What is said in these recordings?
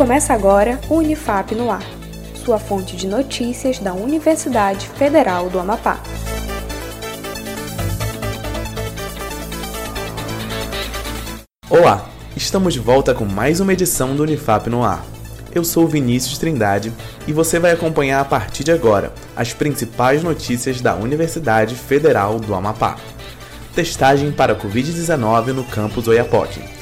Começa agora o Unifap no Ar, sua fonte de notícias da Universidade Federal do Amapá. Olá, estamos de volta com mais uma edição do Unifap no Ar. Eu sou Vinícius Trindade e você vai acompanhar a partir de agora as principais notícias da Universidade Federal do Amapá. Testagem para Covid-19 no campus Oiapoque.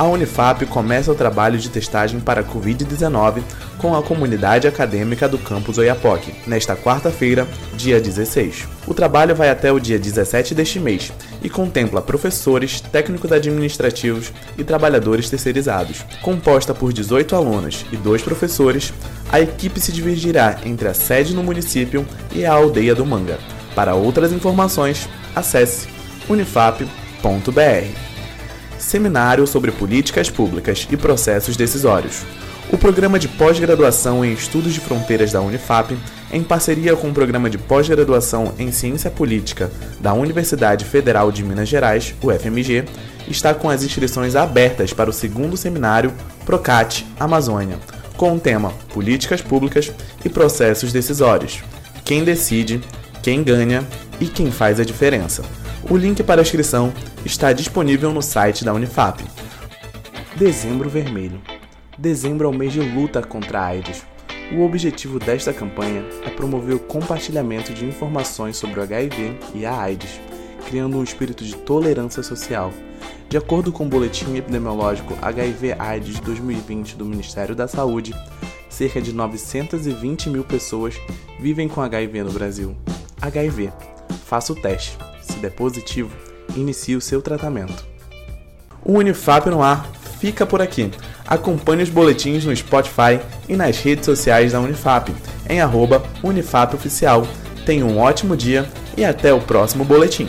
A Unifap começa o trabalho de testagem para Covid-19 com a comunidade acadêmica do campus Oiapoque, nesta quarta-feira, dia 16. O trabalho vai até o dia 17 deste mês e contempla professores, técnicos administrativos e trabalhadores terceirizados. Composta por 18 alunos e dois professores, a equipe se dividirá entre a sede no município e a aldeia do Manga. Para outras informações, acesse unifap.br. Seminário sobre Políticas Públicas e Processos Decisórios. O programa de pós-graduação em Estudos de Fronteiras da Unifap, em parceria com o programa de pós-graduação em Ciência Política da Universidade Federal de Minas Gerais, UFMG, está com as inscrições abertas para o segundo seminário Procate Amazônia, com o tema Políticas Públicas e Processos Decisórios. Quem decide, quem ganha e quem faz a diferença. O link para a inscrição está disponível no site da Unifap. Dezembro Vermelho. Dezembro é o mês de luta contra a AIDS. O objetivo desta campanha é promover o compartilhamento de informações sobre o HIV e a AIDS, criando um espírito de tolerância social. De acordo com o Boletim Epidemiológico HIV-AIDS 2020 do Ministério da Saúde, cerca de 920 mil pessoas vivem com HIV no Brasil. HIV. Faça o teste. Se der positivo, inicie o seu tratamento. O Unifap no ar fica por aqui. Acompanhe os boletins no Spotify e nas redes sociais da Unifap, em arroba UnifapOficial. Tenha um ótimo dia e até o próximo boletim.